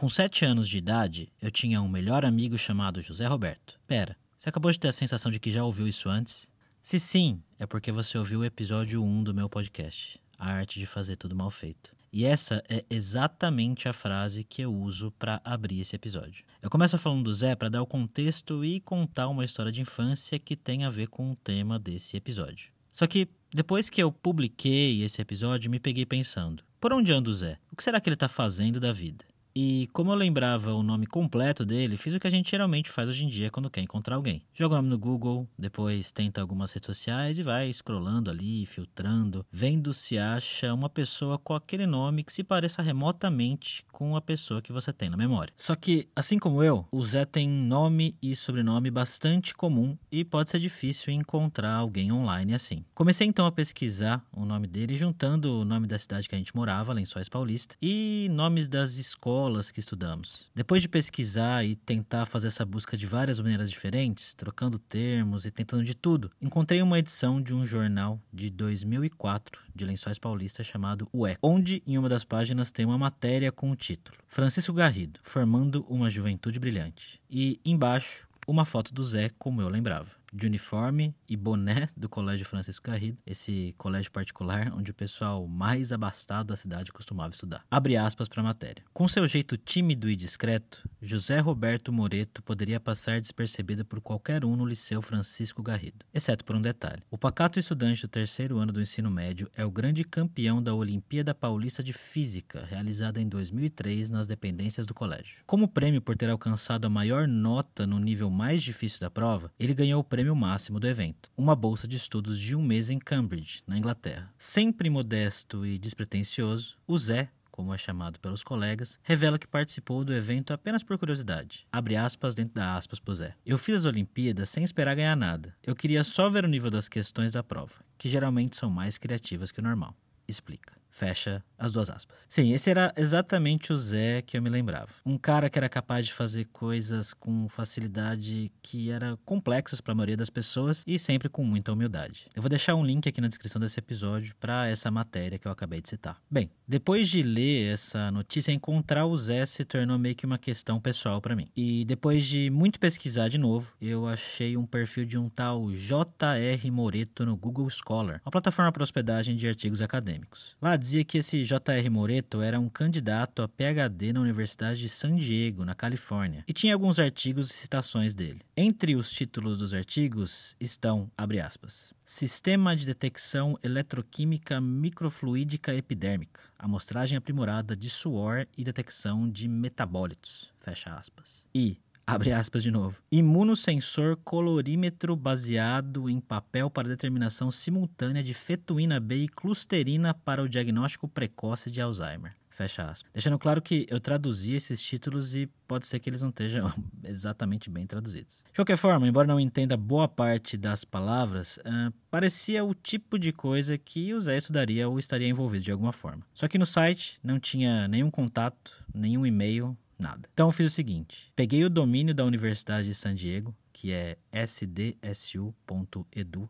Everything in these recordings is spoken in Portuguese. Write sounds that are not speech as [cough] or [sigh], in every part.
Com sete anos de idade, eu tinha um melhor amigo chamado José Roberto. Pera, você acabou de ter a sensação de que já ouviu isso antes? Se sim, é porque você ouviu o episódio 1 do meu podcast, A Arte de Fazer Tudo Mal Feito. E essa é exatamente a frase que eu uso para abrir esse episódio. Eu começo falando do Zé para dar o contexto e contar uma história de infância que tem a ver com o tema desse episódio. Só que depois que eu publiquei esse episódio, me peguei pensando: por onde anda o Zé? O que será que ele está fazendo da vida? E como eu lembrava o nome completo dele, fiz o que a gente geralmente faz hoje em dia quando quer encontrar alguém. Joga o nome no Google, depois tenta algumas redes sociais e vai scrollando ali, filtrando, vendo se acha uma pessoa com aquele nome que se pareça remotamente com a pessoa que você tem na memória. Só que, assim como eu, o Zé tem nome e sobrenome bastante comum e pode ser difícil encontrar alguém online assim. Comecei então a pesquisar o nome dele, juntando o nome da cidade que a gente morava, Lençóis Paulista, e nomes das escolas escolas que estudamos. Depois de pesquisar e tentar fazer essa busca de várias maneiras diferentes, trocando termos e tentando de tudo, encontrei uma edição de um jornal de 2004 de Lençóis Paulista chamado O Eco, onde em uma das páginas tem uma matéria com o título Francisco Garrido, formando uma juventude brilhante. E embaixo uma foto do Zé como eu lembrava de uniforme e boné do Colégio Francisco Garrido, esse colégio particular onde o pessoal mais abastado da cidade costumava estudar. Abre aspas para a matéria. Com seu jeito tímido e discreto, José Roberto Moreto poderia passar despercebido por qualquer um no Liceu Francisco Garrido, exceto por um detalhe. O pacato estudante do terceiro ano do ensino médio é o grande campeão da Olimpíada Paulista de Física, realizada em 2003 nas dependências do colégio. Como prêmio por ter alcançado a maior nota no nível mais difícil da prova, ele ganhou o prêmio prêmio máximo do evento, uma bolsa de estudos de um mês em Cambridge, na Inglaterra. Sempre modesto e despretensioso, o Zé, como é chamado pelos colegas, revela que participou do evento apenas por curiosidade. Abre aspas dentro da aspas pro Zé. Eu fiz as Olimpíadas sem esperar ganhar nada. Eu queria só ver o nível das questões da prova, que geralmente são mais criativas que o normal. Explica. Fecha as duas aspas. Sim, esse era exatamente o Zé que eu me lembrava. Um cara que era capaz de fazer coisas com facilidade que era complexas para a maioria das pessoas e sempre com muita humildade. Eu vou deixar um link aqui na descrição desse episódio para essa matéria que eu acabei de citar. Bem, depois de ler essa notícia, encontrar o Zé se tornou meio que uma questão pessoal para mim. E depois de muito pesquisar de novo, eu achei um perfil de um tal J.R. Moreto no Google Scholar, uma plataforma para hospedagem de artigos acadêmicos. Lá dizia que esse J.R. Moreto era um candidato a PhD na Universidade de San Diego, na Califórnia, e tinha alguns artigos e citações dele. Entre os títulos dos artigos estão, abre aspas, Sistema de Detecção Eletroquímica Microfluídica Epidérmica, amostragem aprimorada de suor e detecção de metabólitos, fecha aspas. E Abre aspas de novo. Imunossensor colorímetro baseado em papel para determinação simultânea de fetuína B e clusterina para o diagnóstico precoce de Alzheimer. Fecha aspas. Deixando claro que eu traduzi esses títulos e pode ser que eles não estejam [laughs] exatamente bem traduzidos. De qualquer forma, embora não entenda boa parte das palavras, uh, parecia o tipo de coisa que o Zé estudaria ou estaria envolvido de alguma forma. Só que no site não tinha nenhum contato, nenhum e-mail, nada. Então eu fiz o seguinte: peguei o domínio da Universidade de San Diego, que é sdsu.edu.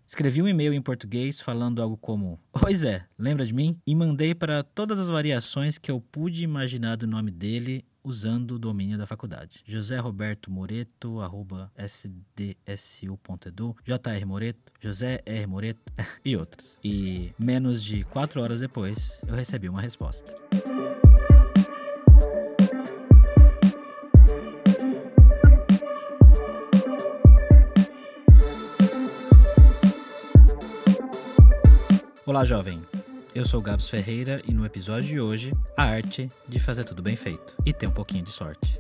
Escrevi um e-mail em português falando algo como: Oi Zé, lembra de mim? E mandei para todas as variações que eu pude imaginar do nome dele usando o domínio da faculdade. José Roberto Moreto, arroba sdsu.edu, JR Moreto, José R. Moreto [laughs] e outras. E menos de quatro horas depois, eu recebi uma resposta. Olá, jovem. Eu sou o Gabs Ferreira e no episódio de hoje, a arte de fazer tudo bem feito e ter um pouquinho de sorte.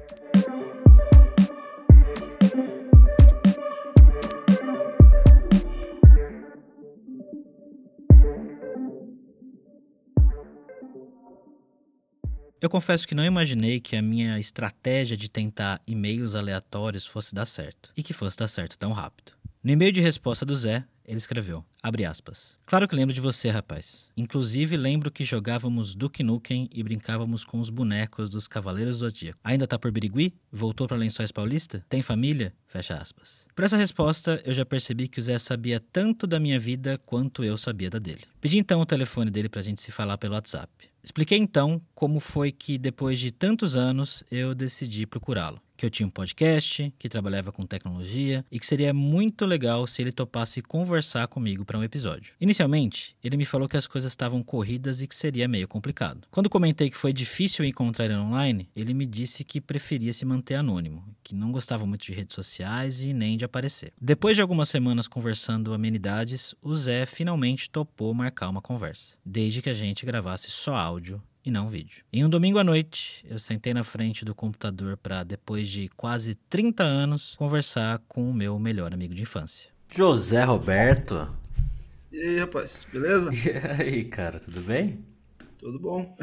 Eu confesso que não imaginei que a minha estratégia de tentar e-mails aleatórios fosse dar certo e que fosse dar certo tão rápido. No e-mail de resposta do Zé, ele escreveu, abre aspas. Claro que lembro de você, rapaz. Inclusive lembro que jogávamos Duke Nukem e brincávamos com os bonecos dos Cavaleiros do Zodíaco. Ainda tá por Birigui? Voltou para Lençóis Paulista? Tem família? Fecha aspas. Por essa resposta, eu já percebi que o Zé sabia tanto da minha vida quanto eu sabia da dele. Pedi então o telefone dele pra gente se falar pelo WhatsApp. Expliquei então como foi que, depois de tantos anos, eu decidi procurá-lo que eu tinha um podcast, que trabalhava com tecnologia e que seria muito legal se ele topasse conversar comigo para um episódio. Inicialmente, ele me falou que as coisas estavam corridas e que seria meio complicado. Quando comentei que foi difícil encontrar ele online, ele me disse que preferia se manter anônimo, que não gostava muito de redes sociais e nem de aparecer. Depois de algumas semanas conversando amenidades, o Zé finalmente topou marcar uma conversa, desde que a gente gravasse só áudio e não vídeo. Em um domingo à noite, eu sentei na frente do computador para, depois de quase 30 anos, conversar com o meu melhor amigo de infância. José Roberto. E aí, rapaz, beleza? [laughs] E aí, cara, tudo bem? Tudo bom.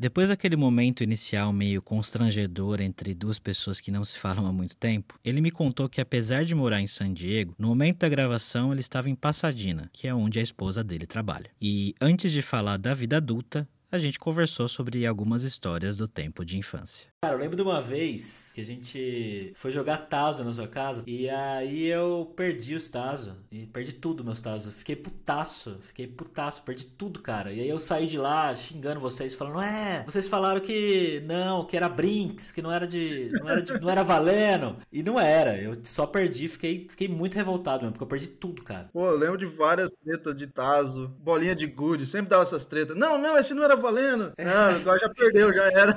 Depois daquele momento inicial meio constrangedor entre duas pessoas que não se falam há muito tempo, ele me contou que apesar de morar em San Diego, no momento da gravação ele estava em Pasadena, que é onde a esposa dele trabalha. E antes de falar da vida adulta, a gente conversou sobre algumas histórias do tempo de infância. Cara, eu lembro de uma vez que a gente foi jogar Tazo na sua casa e aí eu perdi os Tazo. E perdi tudo meus Tazo. Fiquei putaço, fiquei putaço, perdi tudo, cara. E aí eu saí de lá xingando vocês, falando: É, vocês falaram que não, que era Brinks, que não era de. não era, de, não era valendo. E não era. Eu só perdi, fiquei, fiquei muito revoltado mesmo, porque eu perdi tudo, cara. Pô, eu lembro de várias tretas de Tazo, bolinha de gude, sempre dava essas tretas. Não, não, esse não era valendo. Ah, agora já perdeu, já era.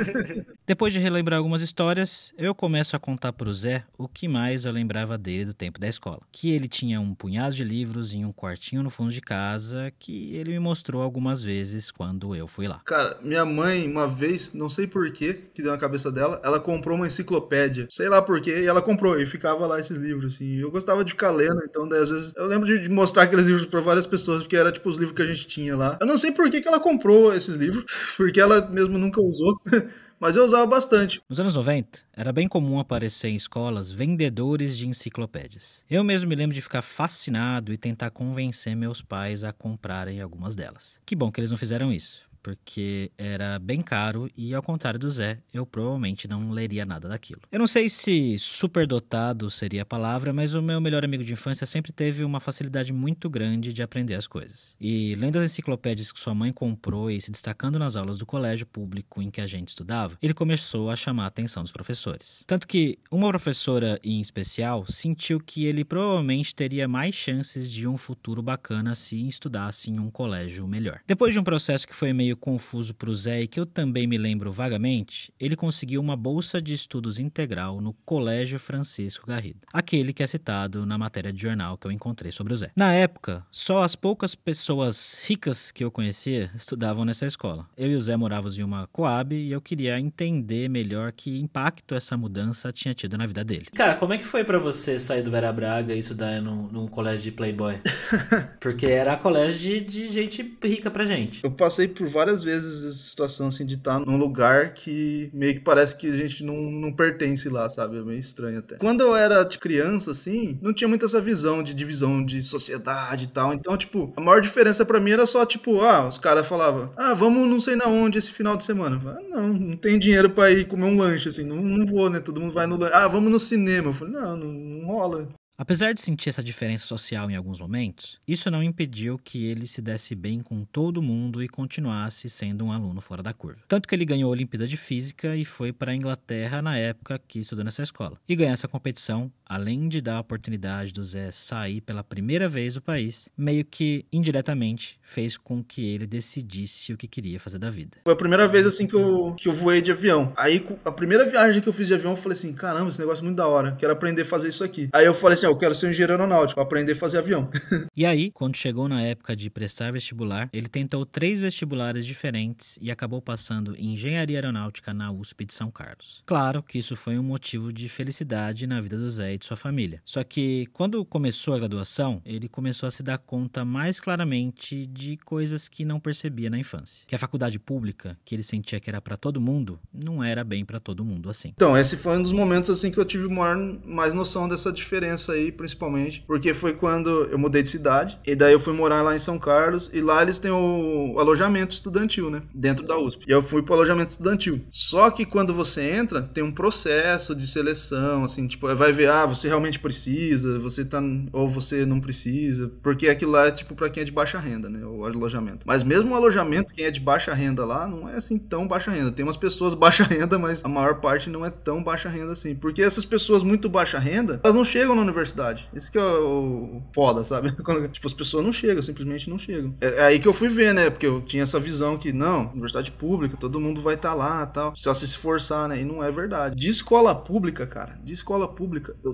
[laughs] Depois de relembrar algumas histórias, eu começo a contar para o Zé o que mais eu lembrava dele do tempo da escola. Que ele tinha um punhado de livros em um quartinho no fundo de casa que ele me mostrou algumas vezes quando eu fui lá. Cara, minha mãe, uma vez, não sei porquê, que deu na cabeça dela, ela comprou uma enciclopédia. Sei lá porquê, e ela comprou, e ficava lá esses livros, assim. Eu gostava de ficar lendo, então daí, às vezes eu lembro de, mostrar aqueles livros para várias pessoas, porque era tipo os livros que a gente tinha lá. Eu não sei por que, que ela comprou esses livros, [laughs] porque ela mesmo nunca usou. [laughs] mas eu usava bastante. Nos anos 90, era bem comum aparecer em escolas vendedores de enciclopédias. Eu mesmo me lembro de ficar fascinado e tentar convencer meus pais a comprarem algumas delas. Que bom que eles não fizeram isso porque era bem caro e, ao contrário do Zé, eu provavelmente não leria nada daquilo. Eu não sei se superdotado seria a palavra, mas o meu melhor amigo de infância sempre teve uma facilidade muito grande de aprender as coisas. E lendo as enciclopédias que sua mãe comprou e se destacando nas aulas do colégio público em que a gente estudava, ele começou a chamar a atenção dos professores. Tanto que uma professora em especial sentiu que ele provavelmente teria mais chances de um futuro bacana se estudasse em um colégio melhor. Depois de um processo que foi meio meio confuso para o Zé e que eu também me lembro vagamente, ele conseguiu uma bolsa de estudos integral no Colégio Francisco Garrido, aquele que é citado na matéria de jornal que eu encontrei sobre o Zé. Na época, só as poucas pessoas ricas que eu conhecia estudavam nessa escola. Eu e o Zé morávamos em uma coab e eu queria entender melhor que impacto essa mudança tinha tido na vida dele. Cara, como é que foi para você sair do Vera Braga e estudar num, num colégio de playboy? [laughs] Porque era colégio de, de gente rica pra gente. Eu passei por várias várias vezes essa situação assim de estar num lugar que meio que parece que a gente não, não pertence lá, sabe? É meio estranho até. Quando eu era tipo, criança, assim, não tinha muito essa visão de divisão de sociedade e tal. Então, tipo, a maior diferença para mim era só, tipo, ah, os caras falavam, ah, vamos não sei na onde esse final de semana. falei, ah, não, não tem dinheiro para ir comer um lanche, assim, não, não vou, né? Todo mundo vai no lanche. Ah, vamos no cinema. Eu falei, não, não, não rola. Apesar de sentir essa diferença social em alguns momentos, isso não impediu que ele se desse bem com todo mundo e continuasse sendo um aluno fora da curva. Tanto que ele ganhou a Olimpíada de Física e foi para a Inglaterra na época que estudou nessa escola. E ganhar essa competição, além de dar a oportunidade do Zé sair pela primeira vez do país, meio que indiretamente fez com que ele decidisse o que queria fazer da vida. Foi a primeira vez assim que eu, que eu voei de avião. Aí a primeira viagem que eu fiz de avião, eu falei assim: caramba, esse negócio é muito da hora, quero aprender a fazer isso aqui. Aí eu falei assim, assim, eu quero ser um engenheiro aeronáutico, aprender a fazer avião. [laughs] e aí, quando chegou na época de prestar vestibular, ele tentou três vestibulares diferentes e acabou passando em engenharia aeronáutica na USP de São Carlos. Claro que isso foi um motivo de felicidade na vida do Zé e de sua família. Só que quando começou a graduação, ele começou a se dar conta mais claramente de coisas que não percebia na infância. Que a faculdade pública, que ele sentia que era para todo mundo, não era bem para todo mundo assim. Então, esse foi um dos momentos assim que eu tive maior, mais noção dessa diferença aí, principalmente, porque foi quando eu mudei de cidade, e daí eu fui morar lá em São Carlos, e lá eles têm o alojamento estudantil, né? Dentro da USP. E eu fui pro alojamento estudantil. Só que quando você entra, tem um processo de seleção, assim, tipo, vai ver, ah, você realmente precisa, você tá. ou você não precisa. Porque aquilo lá é tipo pra quem é de baixa renda, né? O alojamento. Mas mesmo o alojamento, quem é de baixa renda lá, não é assim tão baixa renda. Tem umas pessoas [laughs] baixa renda, mas a maior parte não é tão baixa renda assim. Porque essas pessoas muito baixa renda, elas não chegam na universidade. Isso que é o foda, sabe? [laughs] Quando, tipo, as pessoas não chegam, simplesmente não chegam. É, é, aí que eu fui ver, né? Porque eu tinha essa visão que, não, universidade pública, todo mundo vai estar tá lá tal. Só se esforçar, né? E não é verdade. De escola pública, cara, de escola pública, eu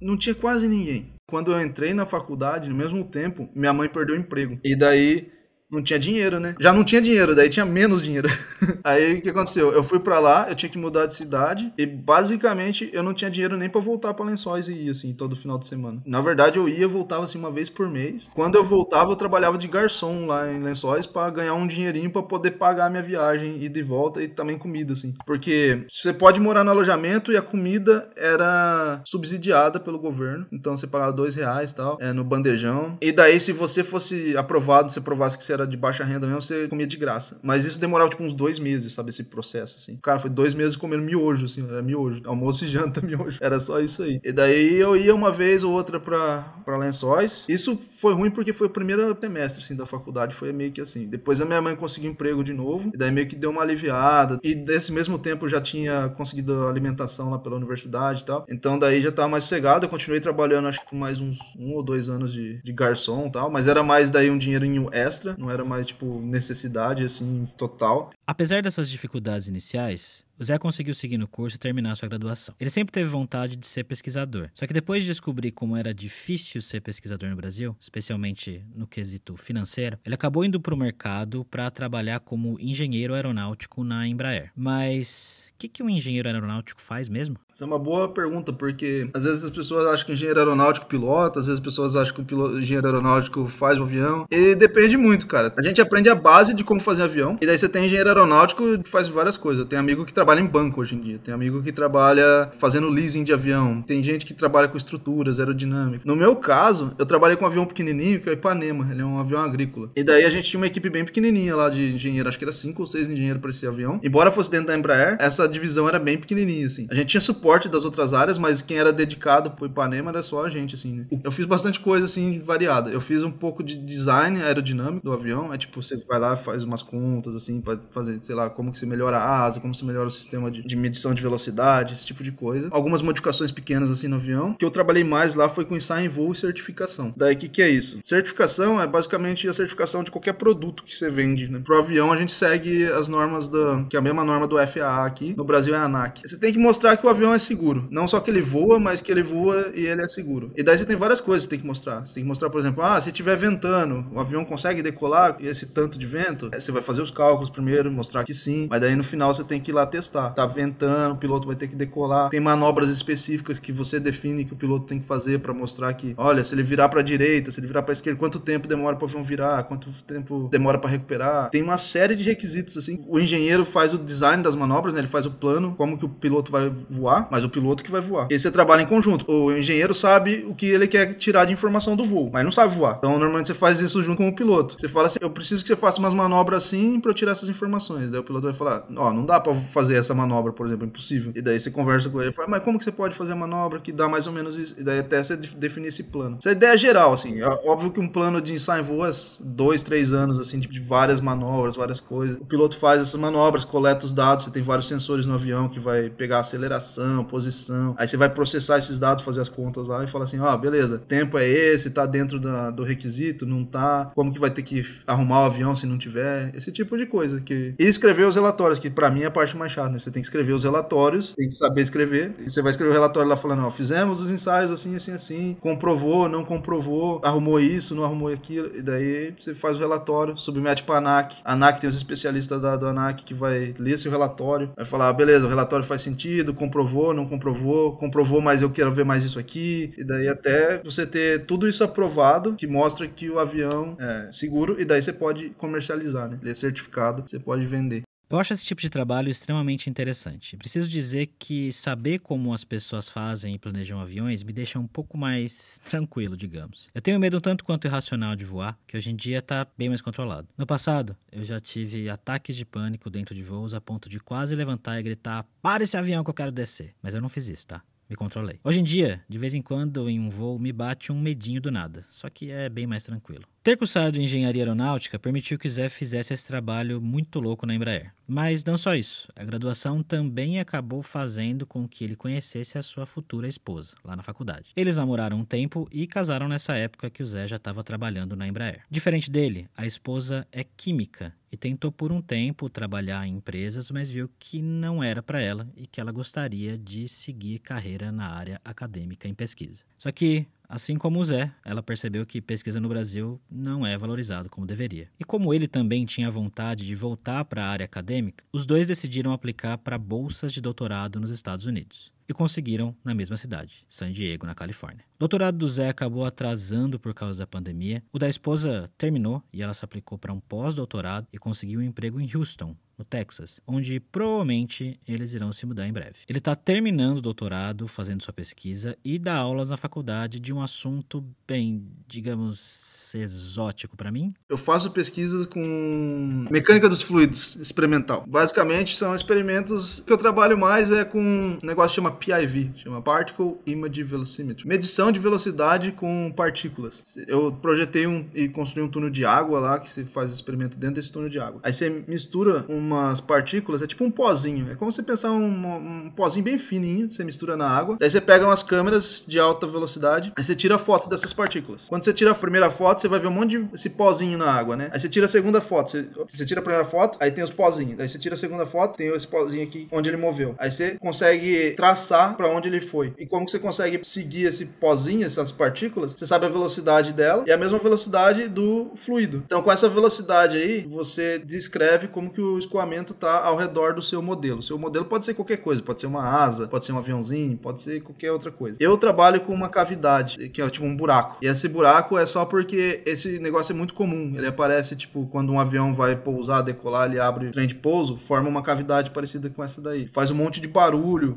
não tinha quase ninguém. Quando eu entrei na faculdade, no mesmo tempo, minha mãe perdeu o emprego. E daí não tinha dinheiro, né? Já não tinha dinheiro, daí tinha menos dinheiro. [laughs] aí o que aconteceu? Eu fui para lá, eu tinha que mudar de cidade e basicamente eu não tinha dinheiro nem para voltar para Lençóis e ir assim todo final de semana. Na verdade eu ia, voltava assim uma vez por mês. Quando eu voltava, eu trabalhava de garçom lá em Lençóis para ganhar um dinheirinho para poder pagar a minha viagem e de volta e também comida assim. Porque você pode morar no alojamento e a comida era subsidiada pelo governo, então você pagava dois reais tal, é, no bandejão. E daí se você fosse aprovado, se provasse que você era era de baixa renda mesmo, você comia de graça. Mas isso demorava tipo uns dois meses, sabe? Esse processo, assim. Cara, foi dois meses comendo miojo, assim. Era miojo. Almoço e janta, [laughs] miojo. Era só isso aí. E daí eu ia uma vez ou outra pra, pra Lençóis. Isso foi ruim porque foi o primeiro semestre, assim, da faculdade. Foi meio que assim. Depois a minha mãe conseguiu emprego de novo. E daí meio que deu uma aliviada. E desse mesmo tempo eu já tinha conseguido alimentação lá pela universidade e tal. Então daí já tava mais sossegado. Eu continuei trabalhando, acho que por mais uns um ou dois anos de, de garçom e tal. Mas era mais daí um dinheirinho extra. Não era mais, tipo, necessidade, assim, total. Apesar dessas dificuldades iniciais, o Zé conseguiu seguir no curso e terminar sua graduação. Ele sempre teve vontade de ser pesquisador. Só que depois de descobrir como era difícil ser pesquisador no Brasil, especialmente no quesito financeiro, ele acabou indo para o mercado para trabalhar como engenheiro aeronáutico na Embraer. Mas o que, que um engenheiro aeronáutico faz mesmo? Essa é uma boa pergunta, porque às vezes as pessoas acham que o engenheiro aeronáutico pilota, às vezes as pessoas acham que o piloto, engenheiro aeronáutico faz o avião. E depende muito, cara. A gente aprende a base de como fazer avião, e daí você tem engenheiro aeronáutico que faz várias coisas. Tem amigo que trabalha em banco hoje em dia, tem amigo que trabalha fazendo leasing de avião, tem gente que trabalha com estruturas, aerodinâmica. No meu caso, eu trabalhei com um avião pequenininho, que é o Ipanema, ele é um avião agrícola. E daí a gente tinha uma equipe bem pequenininha lá de engenheiro, acho que era cinco ou seis engenheiros para esse avião. Embora fosse dentro da Embraer, essa divisão era bem pequenininha, assim. A gente tinha das outras áreas, mas quem era dedicado pro Ipanema era só a gente, assim, né? Eu fiz bastante coisa, assim, variada. Eu fiz um pouco de design aerodinâmico do avião, é tipo, você vai lá faz umas contas, assim, para fazer, sei lá, como que você melhora a asa, como você melhora o sistema de, de medição de velocidade, esse tipo de coisa. Algumas modificações pequenas, assim, no avião. O que eu trabalhei mais lá foi com ensaio em voo e certificação. Daí, o que, que é isso? Certificação é basicamente a certificação de qualquer produto que você vende, né? Pro avião, a gente segue as normas da... que é a mesma norma do FAA aqui. No Brasil é a ANAC. Você tem que mostrar que o avião é seguro. Não só que ele voa, mas que ele voa e ele é seguro. E daí você tem várias coisas que tem que mostrar. Você tem que mostrar, por exemplo, ah, se estiver ventando, o avião consegue decolar esse tanto de vento? Aí você vai fazer os cálculos primeiro, mostrar que sim. Mas daí no final você tem que ir lá testar. Tá ventando, o piloto vai ter que decolar. Tem manobras específicas que você define que o piloto tem que fazer para mostrar que, olha, se ele virar para direita, se ele virar para esquerda, quanto tempo demora para o avião virar, quanto tempo demora para recuperar. Tem uma série de requisitos assim. O engenheiro faz o design das manobras, né? Ele faz o plano, como que o piloto vai voar, mas o piloto que vai voar. E você trabalha em conjunto. O engenheiro sabe o que ele quer tirar de informação do voo, mas não sabe voar. Então, normalmente você faz isso junto com o piloto. Você fala assim: eu preciso que você faça umas manobras assim para eu tirar essas informações. Daí o piloto vai falar: ó, oh, não dá para fazer essa manobra, por exemplo, é impossível. E daí você conversa com ele e fala: mas como que você pode fazer a manobra que dá mais ou menos isso? E daí até você definir esse plano. Essa é a ideia geral, assim. É óbvio que um plano de ensaio voo é dois, três anos, assim, de várias manobras, várias coisas. O piloto faz essas manobras, coleta os dados, você tem vários sensores no avião que vai pegar aceleração, posição. Aí você vai processar esses dados, fazer as contas lá e falar assim: ó, oh, beleza, tempo é esse, tá dentro da, do requisito, não tá, como que vai ter que arrumar o avião se não tiver, esse tipo de coisa. Que... E escrever os relatórios, que para mim é a parte mais chata, né? Você tem que escrever os relatórios, tem que saber escrever, e você vai escrever o relatório lá falando: ó, fizemos os ensaios assim, assim, assim, comprovou, não comprovou, arrumou isso, não arrumou aquilo, e daí você faz o relatório, submete pra ANAC. A ANAC tem os especialistas da, do ANAC que vai ler esse relatório, vai falar: ah, beleza, o relatório faz sentido, comprovou, não comprovou, comprovou, mas eu quero ver mais isso aqui, e daí até você ter tudo isso aprovado, que mostra que o avião é seguro, e daí você pode comercializar, né? Ele é certificado, você pode vender. Eu acho esse tipo de trabalho extremamente interessante. Preciso dizer que saber como as pessoas fazem e planejam aviões me deixa um pouco mais [laughs] tranquilo, digamos. Eu tenho medo tanto quanto irracional de voar, que hoje em dia está bem mais controlado. No passado, eu já tive ataques de pânico dentro de voos a ponto de quase levantar e gritar: Para esse avião que eu quero descer. Mas eu não fiz isso, tá? me controlei. Hoje em dia, de vez em quando em um voo me bate um medinho do nada, só que é bem mais tranquilo. Ter cursado engenharia aeronáutica permitiu que Zé fizesse esse trabalho muito louco na Embraer. Mas não só isso, a graduação também acabou fazendo com que ele conhecesse a sua futura esposa, lá na faculdade. Eles namoraram um tempo e casaram nessa época que o Zé já estava trabalhando na Embraer. Diferente dele, a esposa é química e tentou por um tempo trabalhar em empresas, mas viu que não era para ela e que ela gostaria de seguir carreira na área acadêmica em pesquisa. Só que Assim como o Zé, ela percebeu que pesquisa no Brasil não é valorizado como deveria. E como ele também tinha vontade de voltar para a área acadêmica, os dois decidiram aplicar para bolsas de doutorado nos Estados Unidos e conseguiram na mesma cidade, San Diego, na Califórnia. O doutorado do Zé acabou atrasando por causa da pandemia. O da esposa terminou e ela se aplicou para um pós-doutorado e conseguiu um emprego em Houston, no Texas, onde provavelmente eles irão se mudar em breve. Ele está terminando o doutorado, fazendo sua pesquisa e dá aulas na faculdade de um assunto bem, digamos, exótico para mim. Eu faço pesquisas com mecânica dos fluidos experimental. Basicamente são experimentos que eu trabalho mais é com um negócio que chama PIV, chama Particle Image Velocimetry, medição de velocidade com partículas. Eu projetei um e construí um túnel de água lá que se faz experimento dentro desse túnel de água. Aí você mistura umas partículas, é tipo um pozinho. É como você pensar um, um pozinho bem fininho, você mistura na água. Aí você pega umas câmeras de alta velocidade, aí você tira foto dessas partículas. Quando você tira a primeira foto, você vai ver um monte de esse pozinho na água, né? Aí você tira a segunda foto, você, você tira a primeira foto, aí tem os pozinhos. Aí você tira a segunda foto, tem esse pozinho aqui onde ele moveu. Aí você consegue traçar para onde ele foi. E como que você consegue seguir esse pozinho, essas partículas? Você sabe a velocidade dela e a mesma velocidade do fluido. Então, com essa velocidade aí, você descreve como que o escoamento tá ao redor do seu modelo. O seu modelo pode ser qualquer coisa, pode ser uma asa, pode ser um aviãozinho, pode ser qualquer outra coisa. Eu trabalho com uma cavidade, que é tipo um buraco. E esse buraco é só porque esse negócio é muito comum. Ele aparece, tipo, quando um avião vai pousar, decolar, ele abre o trem de pouso, forma uma cavidade parecida com essa daí. Faz um monte de barulho,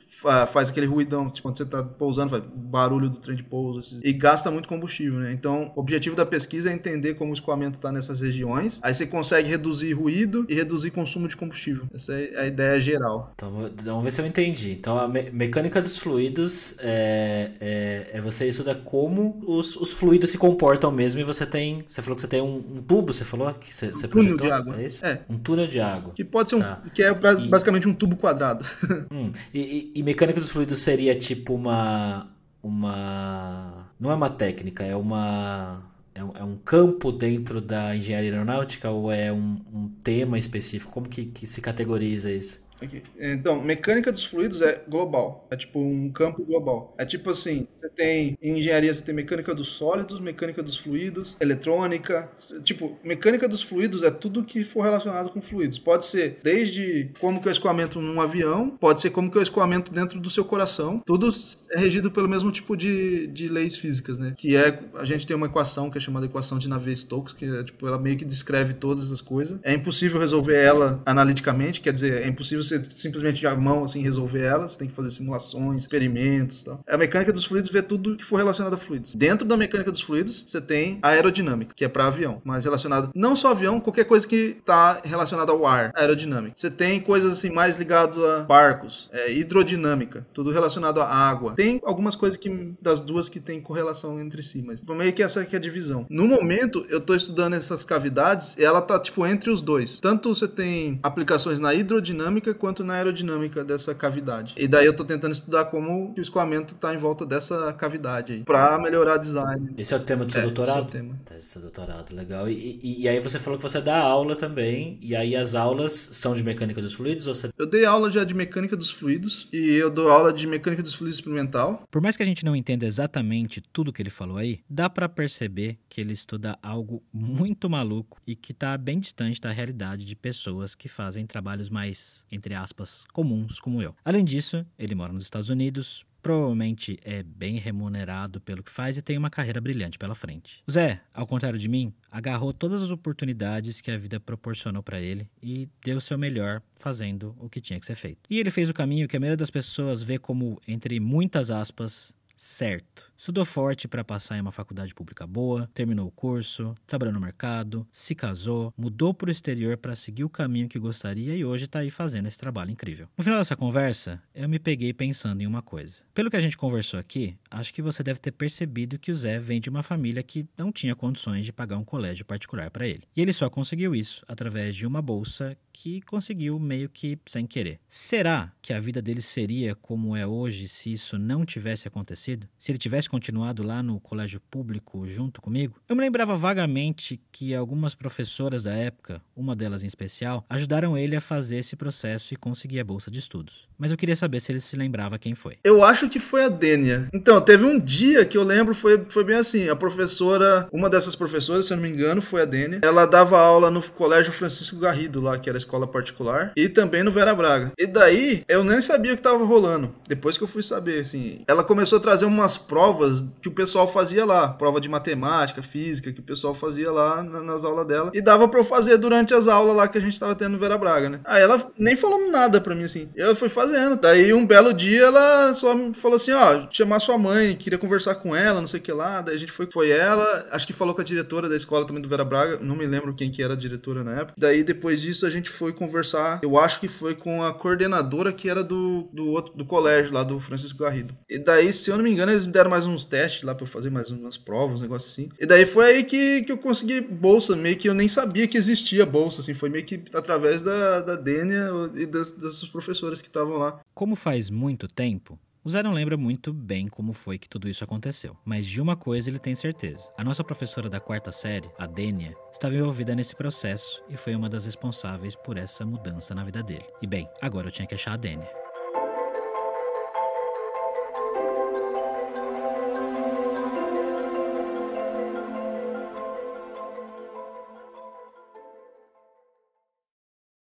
faz aquele ruidão, tipo, quando você tá pousando, faz barulho do trem de pouso, e gasta muito combustível, né? Então, o objetivo da pesquisa é entender como o escoamento tá nessas regiões. Aí você consegue reduzir ruído e reduzir consumo de combustível. Essa é a ideia geral. Então, vamos ver se eu entendi. Então, a me mecânica dos fluidos é, é, é você estudar como os, os fluidos se comportam mesmo e você tem. Você falou que você tem um, um tubo, você falou? Que você, um você túnel de água. É isso? É. Um túnel de água. Que pode ser um. Tá. Que é basicamente e... um tubo quadrado. [laughs] Hum. E, e, e mecânica dos fluidos seria tipo uma. Uma. Não é uma técnica, é uma. É um, é um campo dentro da engenharia aeronáutica ou é um, um tema específico? Como que, que se categoriza isso? Aqui. Então, mecânica dos fluidos é global. É tipo um campo global. É tipo assim, você tem em engenharia você tem mecânica dos sólidos, mecânica dos fluidos, eletrônica. Tipo, mecânica dos fluidos é tudo que for relacionado com fluidos. Pode ser desde como que é o escoamento num avião, pode ser como que é o escoamento dentro do seu coração. Tudo é regido pelo mesmo tipo de, de leis físicas, né? Que é a gente tem uma equação que é chamada equação de Navier-Stokes, que é tipo ela meio que descreve todas as coisas. É impossível resolver ela analiticamente, quer dizer, é impossível você simplesmente à mão assim resolver elas, você tem que fazer simulações, experimentos, tal. A mecânica dos fluidos vê tudo que for relacionado a fluidos. Dentro da mecânica dos fluidos, você tem a aerodinâmica, que é para avião, mas relacionado não só avião, qualquer coisa que está relacionada ao ar, aerodinâmica. Você tem coisas assim mais ligadas a barcos, é, hidrodinâmica, tudo relacionado à água. Tem algumas coisas que das duas que tem correlação entre si, mas meio que essa aqui é a divisão. No momento, eu estou estudando essas cavidades e ela tá tipo entre os dois. Tanto você tem aplicações na hidrodinâmica quanto na aerodinâmica dessa cavidade. E daí eu tô tentando estudar como o escoamento tá em volta dessa cavidade aí, pra melhorar design. Esse é o tema do seu é, doutorado? Esse é o tema. Tá, esse é o doutorado, legal. E, e, e, aí você falou que você dá aula também, e aí as aulas são de mecânica dos fluidos? Ou você... Eu dei aula já de mecânica dos fluidos, e eu dou aula de mecânica dos fluidos experimental. Por mais que a gente não entenda exatamente tudo que ele falou aí, dá para perceber que ele estuda algo muito maluco e que tá bem distante da realidade de pessoas que fazem trabalhos mais, entre aspas, aspas, comuns como eu. Além disso, ele mora nos Estados Unidos, provavelmente é bem remunerado pelo que faz e tem uma carreira brilhante pela frente. O Zé, ao contrário de mim, agarrou todas as oportunidades que a vida proporcionou para ele e deu seu melhor fazendo o que tinha que ser feito. E ele fez o caminho que a maioria das pessoas vê como, entre muitas aspas, certo. Estudou forte para passar em uma faculdade pública boa, terminou o curso, trabalhou no mercado, se casou, mudou para o exterior para seguir o caminho que gostaria e hoje está aí fazendo esse trabalho incrível. No final dessa conversa, eu me peguei pensando em uma coisa. Pelo que a gente conversou aqui, acho que você deve ter percebido que o Zé vem de uma família que não tinha condições de pagar um colégio particular para ele. E ele só conseguiu isso através de uma bolsa que conseguiu meio que sem querer. Será que a vida dele seria como é hoje se isso não tivesse acontecido? Se ele tivesse tivesse continuado lá no colégio público junto comigo, eu me lembrava vagamente que algumas professoras da época, uma delas em especial, ajudaram ele a fazer esse processo e conseguir a bolsa de estudos. Mas eu queria saber se ele se lembrava quem foi. Eu acho que foi a Dênia. Então, teve um dia que eu lembro, foi, foi bem assim, a professora, uma dessas professoras, se eu não me engano, foi a Dênia. Ela dava aula no Colégio Francisco Garrido lá, que era escola particular, e também no Vera Braga. E daí, eu nem sabia o que tava rolando. Depois que eu fui saber, assim, ela começou a trazer umas provas provas que o pessoal fazia lá, prova de matemática, física, que o pessoal fazia lá nas aulas dela, e dava para eu fazer durante as aulas lá que a gente tava tendo no Vera Braga, né? Aí ela nem falou nada para mim assim. Eu fui fazendo. Daí um belo dia ela só me falou assim, ó, chamar sua mãe, queria conversar com ela, não sei o que lá. Daí a gente foi, foi ela, acho que falou com a diretora da escola também do Vera Braga, não me lembro quem que era a diretora na época. Daí depois disso a gente foi conversar, eu acho que foi com a coordenadora que era do, do outro do colégio lá do Francisco Garrido. E daí, se eu não me engano, eles me deram mais uns testes lá para fazer mais umas provas, um negócio assim. E daí foi aí que, que eu consegui bolsa, meio que eu nem sabia que existia bolsa, assim, foi meio que através da, da Dênia e das, dessas professoras que estavam lá. Como faz muito tempo, o Zé não lembra muito bem como foi que tudo isso aconteceu, mas de uma coisa ele tem certeza. A nossa professora da quarta série, a Dênia, estava envolvida nesse processo e foi uma das responsáveis por essa mudança na vida dele. E bem, agora eu tinha que achar a Dênia.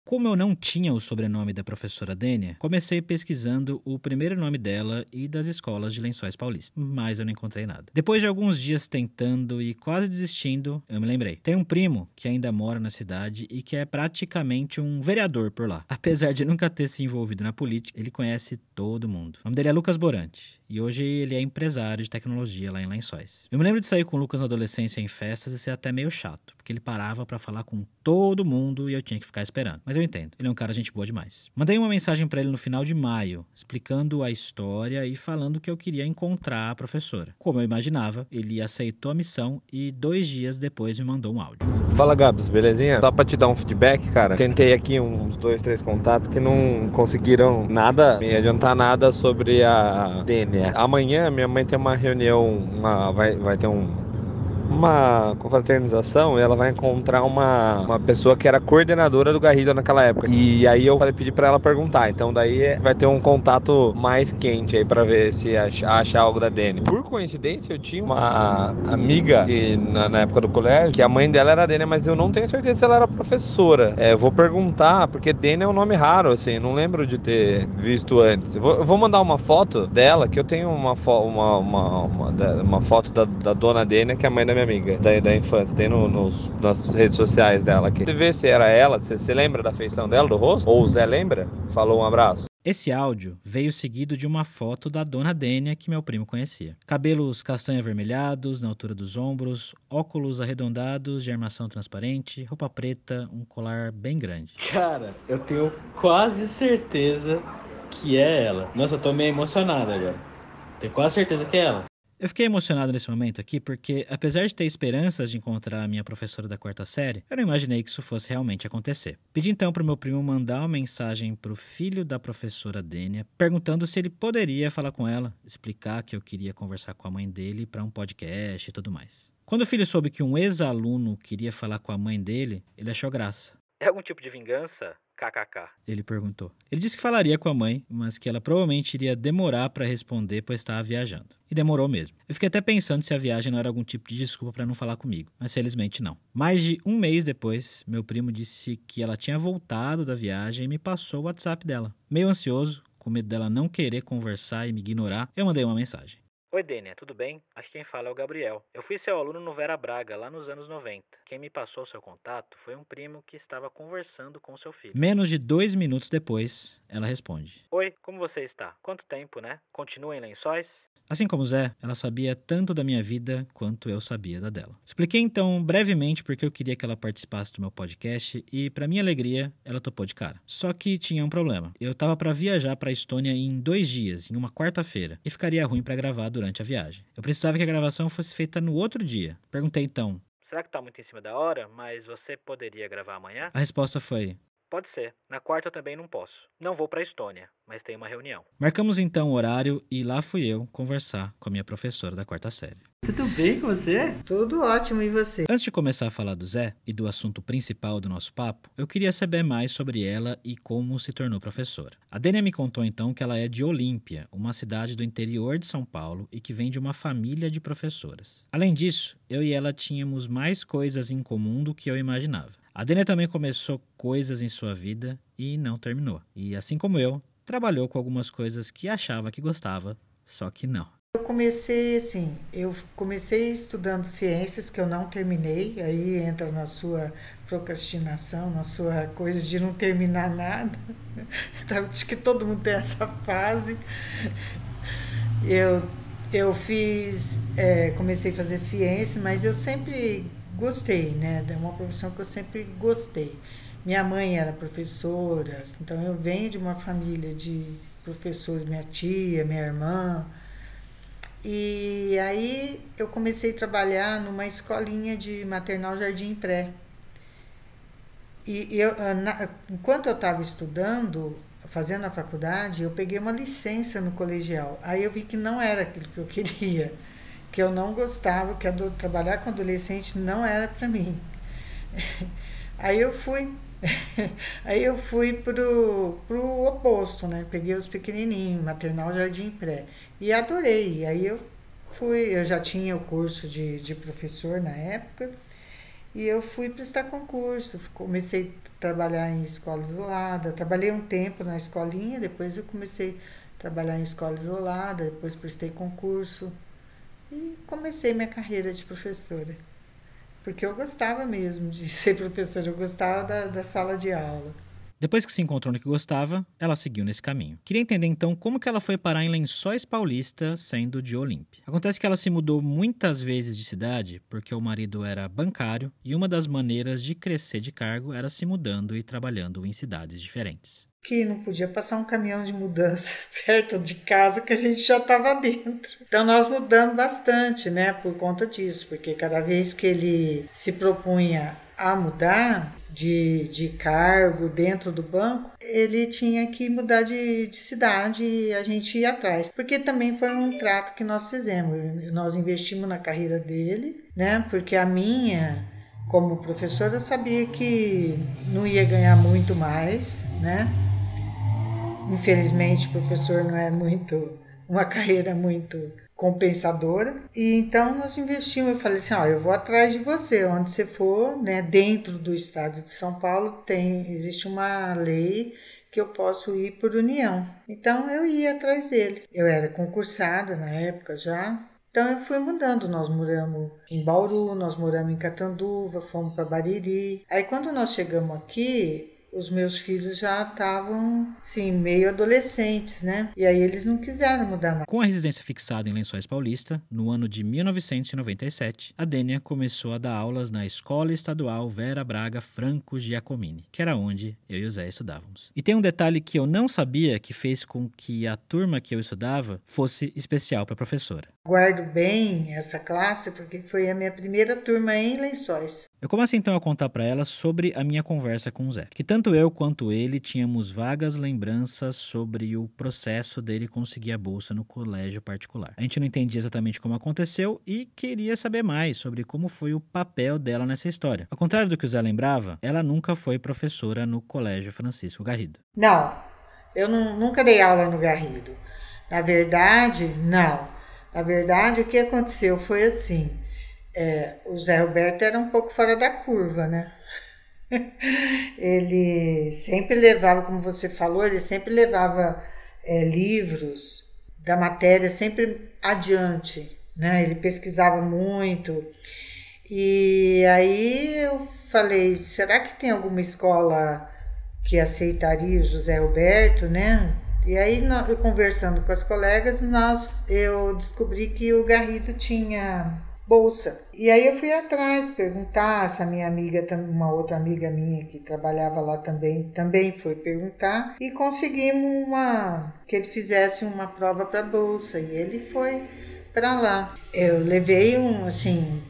Como eu não tinha o sobrenome da professora Dênia, comecei pesquisando o primeiro nome dela e das escolas de Lençóis Paulista, mas eu não encontrei nada. Depois de alguns dias tentando e quase desistindo, eu me lembrei. Tem um primo que ainda mora na cidade e que é praticamente um vereador por lá. Apesar de nunca ter se envolvido na política, ele conhece todo mundo. O nome dele é Lucas Borante e hoje ele é empresário de tecnologia lá em Lençóis. Eu me lembro de sair com o Lucas na adolescência em festas e ser até meio chato, porque ele parava para falar com todo mundo e eu tinha que ficar esperando. Mas eu entendo, ele é um cara gente boa demais. Mandei uma mensagem para ele no final de maio, explicando a história e falando que eu queria encontrar a professora. Como eu imaginava, ele aceitou a missão e dois dias depois me mandou um áudio. Fala Gabs, belezinha? Só pra te dar um feedback, cara. Tentei aqui uns dois, três contatos que não conseguiram nada, me adiantar nada sobre a DNA amanhã minha mãe tem uma reunião, uma, vai, vai ter um, uma confraternização e ela vai encontrar uma, uma pessoa que era coordenadora do Garrido naquela época. E aí eu falei, pedi para ela perguntar. Então daí vai ter um contato mais quente aí para ver se acha, acha algo da Dani. Por coincidência, eu tinha uma amiga que, na, na, época do colégio, que a mãe dela era Dani, mas eu não tenho certeza se ela era professora. É, eu vou perguntar, porque Dani é um nome raro, assim, não lembro de ter visto antes. Eu vou, eu vou mandar uma foto dela, que eu tenho uma, fo uma, uma, uma, uma, foto da, da dona Dani, que é a mãe da minha amiga da, da infância, tem no, nos, nas redes sociais dela aqui. Você vê se era ela, você, você lembra da feição dela, do rosto? Ou o Zé lembra? Falou um abraço. Esse áudio veio seguido de uma foto da dona Dênia que meu primo conhecia. Cabelos castanho avermelhados na altura dos ombros, óculos arredondados de armação transparente, roupa preta, um colar bem grande. Cara, eu tenho quase certeza que é ela. Nossa, eu tô meio emocionado agora. Tenho quase certeza que é ela. Eu fiquei emocionado nesse momento aqui porque, apesar de ter esperanças de encontrar a minha professora da quarta série, eu não imaginei que isso fosse realmente acontecer. Pedi então para o meu primo mandar uma mensagem para o filho da professora Dênia, perguntando se ele poderia falar com ela, explicar que eu queria conversar com a mãe dele para um podcast e tudo mais. Quando o filho soube que um ex-aluno queria falar com a mãe dele, ele achou graça. É algum tipo de vingança? KKK. Ele perguntou. Ele disse que falaria com a mãe, mas que ela provavelmente iria demorar para responder, pois estava viajando. E demorou mesmo. Eu fiquei até pensando se a viagem não era algum tipo de desculpa para não falar comigo, mas felizmente não. Mais de um mês depois, meu primo disse que ela tinha voltado da viagem e me passou o WhatsApp dela. Meio ansioso, com medo dela não querer conversar e me ignorar, eu mandei uma mensagem. Oi, Dênia, tudo bem? Aqui quem fala é o Gabriel. Eu fui seu aluno no Vera Braga, lá nos anos 90. Quem me passou o seu contato foi um primo que estava conversando com seu filho. Menos de dois minutos depois, ela responde. Oi, como você está? Quanto tempo, né? Continua em lençóis? Assim como Zé, ela sabia tanto da minha vida quanto eu sabia da dela. Expliquei então brevemente porque eu queria que ela participasse do meu podcast e, para minha alegria, ela topou de cara. Só que tinha um problema. Eu tava para viajar para Estônia em dois dias, em uma quarta-feira, e ficaria ruim para gravar durante a viagem. Eu precisava que a gravação fosse feita no outro dia. Perguntei então. Será que tá muito em cima da hora, mas você poderia gravar amanhã? A resposta foi: Pode ser. Na quarta eu também não posso. Não vou para Estônia, mas tem uma reunião. Marcamos então o horário e lá fui eu conversar com a minha professora da quarta série. Tudo bem com você? Tudo ótimo, e você? Antes de começar a falar do Zé e do assunto principal do nosso papo, eu queria saber mais sobre ela e como se tornou professora. A Dênia me contou então que ela é de Olímpia, uma cidade do interior de São Paulo e que vem de uma família de professoras. Além disso, eu e ela tínhamos mais coisas em comum do que eu imaginava. A Dênia também começou coisas em sua vida e não terminou. E assim como eu, trabalhou com algumas coisas que achava que gostava, só que não. Eu comecei assim, eu comecei estudando ciências que eu não terminei, aí entra na sua procrastinação, na sua coisa de não terminar nada. Então, [laughs] acho que todo mundo tem essa fase. Eu, eu fiz, é, comecei a fazer ciência, mas eu sempre gostei, né? É uma profissão que eu sempre gostei. Minha mãe era professora, então eu venho de uma família de professores, minha tia, minha irmã. E aí eu comecei a trabalhar numa escolinha de maternal jardim pré. E eu, na, enquanto eu estava estudando, fazendo a faculdade, eu peguei uma licença no colegial. Aí eu vi que não era aquilo que eu queria que eu não gostava, que do, trabalhar com adolescente não era para mim. [laughs] Aí eu fui, [laughs] aí eu fui pro, pro oposto, né? Peguei os pequenininhos, maternal, jardim pré, e adorei. Aí eu fui, eu já tinha o curso de, de professor na época, e eu fui prestar concurso. Comecei a trabalhar em escola isolada, trabalhei um tempo na escolinha, depois eu comecei a trabalhar em escola isolada, depois prestei concurso e comecei minha carreira de professora. Porque eu gostava mesmo de [laughs] ser professora, eu gostava da, da sala de aula. Depois que se encontrou no que gostava, ela seguiu nesse caminho. Queria entender então como que ela foi parar em Lençóis Paulista, sendo de Olímpia. Acontece que ela se mudou muitas vezes de cidade porque o marido era bancário e uma das maneiras de crescer de cargo era se mudando e trabalhando em cidades diferentes que não podia passar um caminhão de mudança [laughs] perto de casa que a gente já estava dentro. Então nós mudamos bastante, né, por conta disso, porque cada vez que ele se propunha a mudar de, de cargo dentro do banco, ele tinha que mudar de, de cidade e a gente ia atrás. Porque também foi um trato que nós fizemos. Nós investimos na carreira dele, né? Porque a minha, como professora, eu sabia que não ia ganhar muito mais, né? Infelizmente, professor não é muito uma [laughs] carreira muito compensadora. E então nós investimos. Eu falei assim: ó, eu vou atrás de você, onde você for, né? Dentro do estado de São Paulo tem existe uma lei que eu posso ir por união. Então eu ia atrás dele. Eu era concursada na época já. Então eu fui mudando. Nós moramos em Bauru, nós moramos em Catanduva, fomos para Bariri. Aí quando nós chegamos aqui, os meus filhos já estavam, sim, meio adolescentes, né? E aí eles não quiseram mudar mais. Com a residência fixada em Lençóis Paulista, no ano de 1997, a Dênia começou a dar aulas na Escola Estadual Vera Braga Franco Giacomini, que era onde eu e o Zé estudávamos. E tem um detalhe que eu não sabia que fez com que a turma que eu estudava fosse especial para a professora. Guardo bem essa classe porque foi a minha primeira turma em Lençóis. Eu comecei então a contar para ela sobre a minha conversa com o Zé, que tanto eu quanto ele tínhamos vagas lembranças sobre o processo dele conseguir a bolsa no colégio particular. A gente não entendia exatamente como aconteceu e queria saber mais sobre como foi o papel dela nessa história. Ao contrário do que o Zé lembrava, ela nunca foi professora no Colégio Francisco Garrido. Não, eu não, nunca dei aula no Garrido. Na verdade, não. Na verdade, o que aconteceu foi assim é, o Zé Roberto era um pouco fora da curva, né? [laughs] ele sempre levava, como você falou, ele sempre levava é, livros da matéria sempre adiante, né? Ele pesquisava muito. E aí eu falei, será que tem alguma escola que aceitaria o José Roberto, né? E aí, eu conversando com as colegas, nós, eu descobri que o Garrido tinha bolsa. E aí eu fui atrás perguntar, essa minha amiga, uma outra amiga minha que trabalhava lá também, também foi perguntar e conseguimos uma que ele fizesse uma prova para bolsa e ele foi para lá. Eu levei um assim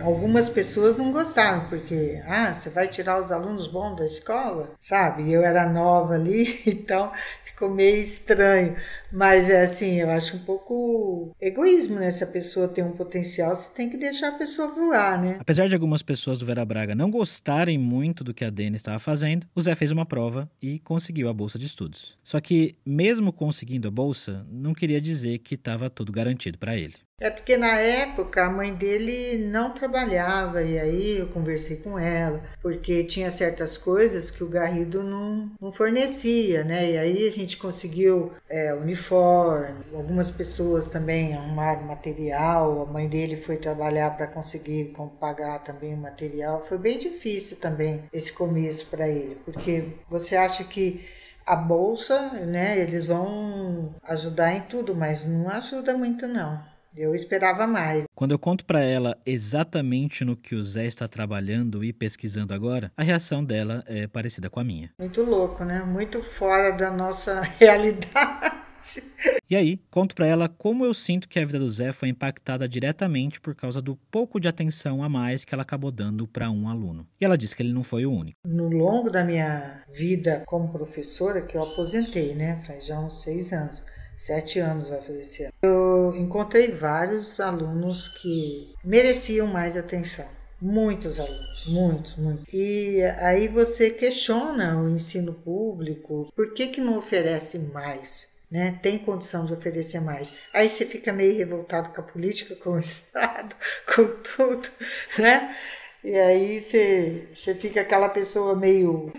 algumas pessoas não gostaram, porque, ah, você vai tirar os alunos bons da escola, sabe? Eu era nova ali, [laughs] então ficou meio estranho. Mas é assim, eu acho um pouco egoísmo, né? Se a pessoa tem um potencial, você tem que deixar a pessoa voar, né? Apesar de algumas pessoas do Vera Braga não gostarem muito do que a Dani estava fazendo, o Zé fez uma prova e conseguiu a bolsa de estudos. Só que, mesmo conseguindo a bolsa, não queria dizer que estava tudo garantido para ele. É porque na época a mãe dele não trabalhava e aí eu conversei com ela, porque tinha certas coisas que o Garrido não, não fornecia, né? E aí a gente conseguiu é, uniforme, algumas pessoas também arrumaram material, a mãe dele foi trabalhar para conseguir pagar também o material. Foi bem difícil também esse começo para ele, porque você acha que a bolsa, né, eles vão ajudar em tudo, mas não ajuda muito não. Eu esperava mais. Quando eu conto para ela exatamente no que o Zé está trabalhando e pesquisando agora, a reação dela é parecida com a minha. Muito louco, né? Muito fora da nossa [laughs] realidade. E aí, conto para ela como eu sinto que a vida do Zé foi impactada diretamente por causa do pouco de atenção a mais que ela acabou dando para um aluno. E ela disse que ele não foi o único. No longo da minha vida como professora, que eu aposentei, né? Faz já uns seis anos sete anos vai fazer esse ano. Eu encontrei vários alunos que mereciam mais atenção. Muitos alunos, muitos, muitos. E aí você questiona o ensino público, por que, que não oferece mais? Né? Tem condição de oferecer mais. Aí você fica meio revoltado com a política, com o [laughs] Estado, com tudo, né? E aí você, você fica aquela pessoa meio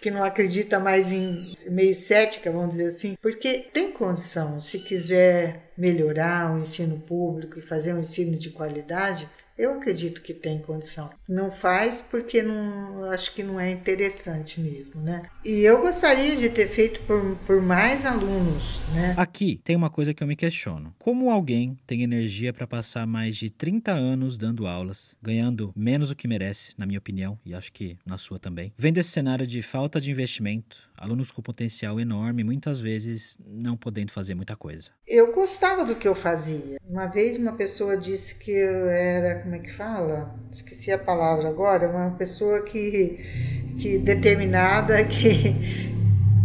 que não acredita mais em meio cética, vamos dizer assim, porque tem condição, se quiser melhorar o ensino público e fazer um ensino de qualidade, eu acredito que tem condição. Não faz porque não acho que não é interessante mesmo, né? E eu gostaria de ter feito por, por mais alunos, né? Aqui tem uma coisa que eu me questiono. Como alguém tem energia para passar mais de 30 anos dando aulas, ganhando menos do que merece, na minha opinião, e acho que na sua também, vendo esse cenário de falta de investimento, alunos com potencial enorme, muitas vezes não podendo fazer muita coisa. Eu gostava do que eu fazia. Uma vez uma pessoa disse que eu era, como é que fala? Esqueci a palavra agora, uma pessoa que, que determinada, [laughs] que,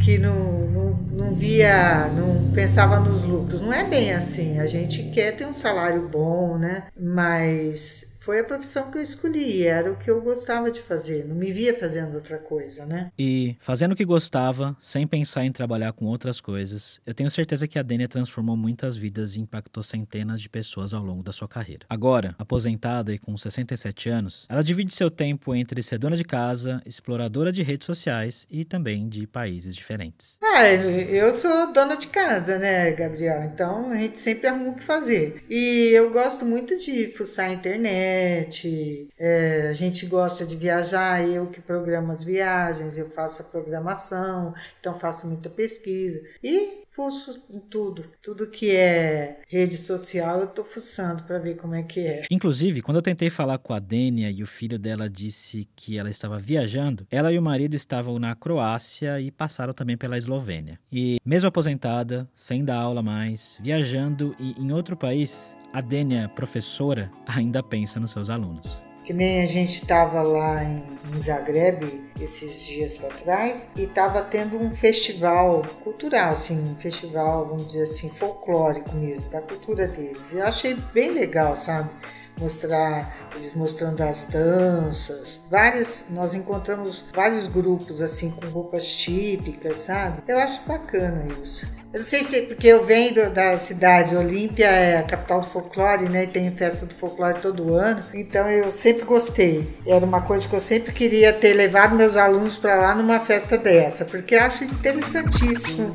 que não, não, não via, não pensava nos lucros. Não é bem assim. A gente quer ter um salário bom, né? Mas foi a profissão que eu escolhi, era o que eu gostava de fazer, não me via fazendo outra coisa, né? E fazendo o que gostava, sem pensar em trabalhar com outras coisas, eu tenho certeza que a Dênia transformou muitas vidas e impactou centenas de pessoas ao longo da sua carreira. Agora, aposentada e com 67 anos, ela divide seu tempo entre ser dona de casa, exploradora de redes sociais e também de países diferentes. Ah, eu sou dona de casa, né, Gabriel? Então a gente sempre arruma o que fazer. E eu gosto muito de fuçar a internet é, a gente gosta de viajar, eu que programo as viagens, eu faço a programação, então faço muita pesquisa. E fuço em tudo. Tudo que é rede social, eu tô fuçando para ver como é que é. Inclusive, quando eu tentei falar com a Dênia e o filho dela disse que ela estava viajando, ela e o marido estavam na Croácia e passaram também pela Eslovênia. E mesmo aposentada, sem dar aula mais, viajando e em outro país, a Dênia, professora, [laughs] ainda pensa nos seus alunos. Que nem a gente estava lá em, Zagreb esses dias para trás e estava tendo um festival cultural, assim, um festival, vamos dizer assim, folclórico mesmo, da cultura deles. Eu achei bem legal, sabe? Mostrar eles mostrando as danças várias nós encontramos vários grupos assim com roupas típicas sabe eu acho bacana isso eu não sei se porque eu venho da cidade, Olímpia é a capital do folclore, né? E tem festa do folclore todo ano. Então eu sempre gostei. Era uma coisa que eu sempre queria ter levado meus alunos para lá numa festa dessa, porque acho interessantíssimo.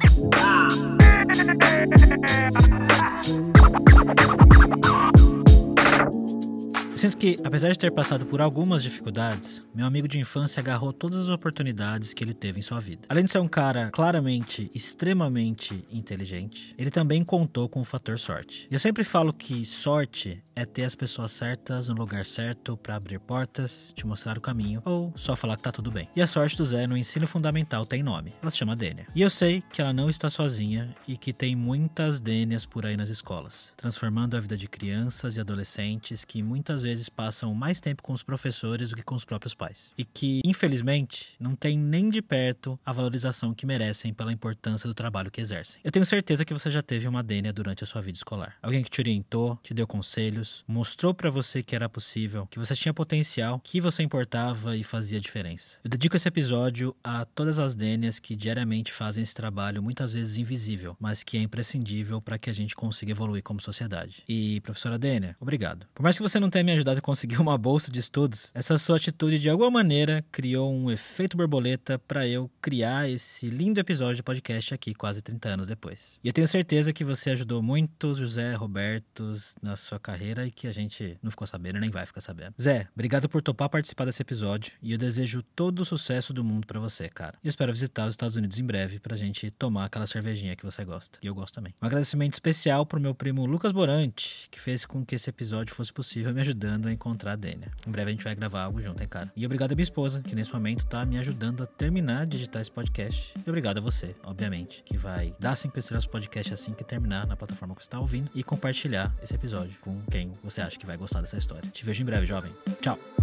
Sinto que, apesar de ter passado por algumas dificuldades, meu amigo de infância agarrou todas as oportunidades que ele teve em sua vida. Além de ser um cara claramente extremamente inteligente, ele também contou com o fator sorte. Eu sempre falo que sorte é ter as pessoas certas no lugar certo para abrir portas, te mostrar o caminho ou só falar que tá tudo bem. E a sorte do Zé no ensino fundamental tem nome. Ela se chama Dênia. E eu sei que ela não está sozinha e que tem muitas Dênias por aí nas escolas, transformando a vida de crianças e adolescentes que muitas vezes vezes passam mais tempo com os professores do que com os próprios pais. E que, infelizmente, não tem nem de perto a valorização que merecem pela importância do trabalho que exercem. Eu tenho certeza que você já teve uma Dênia durante a sua vida escolar. Alguém que te orientou, te deu conselhos, mostrou para você que era possível, que você tinha potencial, que você importava e fazia diferença. Eu dedico esse episódio a todas as Dênias que diariamente fazem esse trabalho muitas vezes invisível, mas que é imprescindível para que a gente consiga evoluir como sociedade. E, professora Dênia, obrigado. Por mais que você não tenha me ajudado a conseguir uma bolsa de estudos, essa sua atitude de alguma maneira criou um efeito borboleta para eu criar esse lindo episódio de podcast aqui quase 30 anos depois. E eu tenho certeza que você ajudou muitos José Robertos na sua carreira e que a gente não ficou sabendo nem vai ficar sabendo. Zé, obrigado por topar participar desse episódio e eu desejo todo o sucesso do mundo para você, cara. E espero visitar os Estados Unidos em breve pra gente tomar aquela cervejinha que você gosta. E eu gosto também. Um agradecimento especial pro meu primo Lucas Borante, que fez com que esse episódio fosse possível me ajudando ajudando a encontrar a Dênia. Em breve a gente vai gravar algo junto, hein, cara? E obrigado a minha esposa, que nesse momento tá me ajudando a terminar de editar esse podcast. E obrigado a você, obviamente, que vai dar cinco estrelas pro podcast assim que terminar na plataforma que você está ouvindo e compartilhar esse episódio com quem você acha que vai gostar dessa história. Te vejo em breve, jovem. Tchau!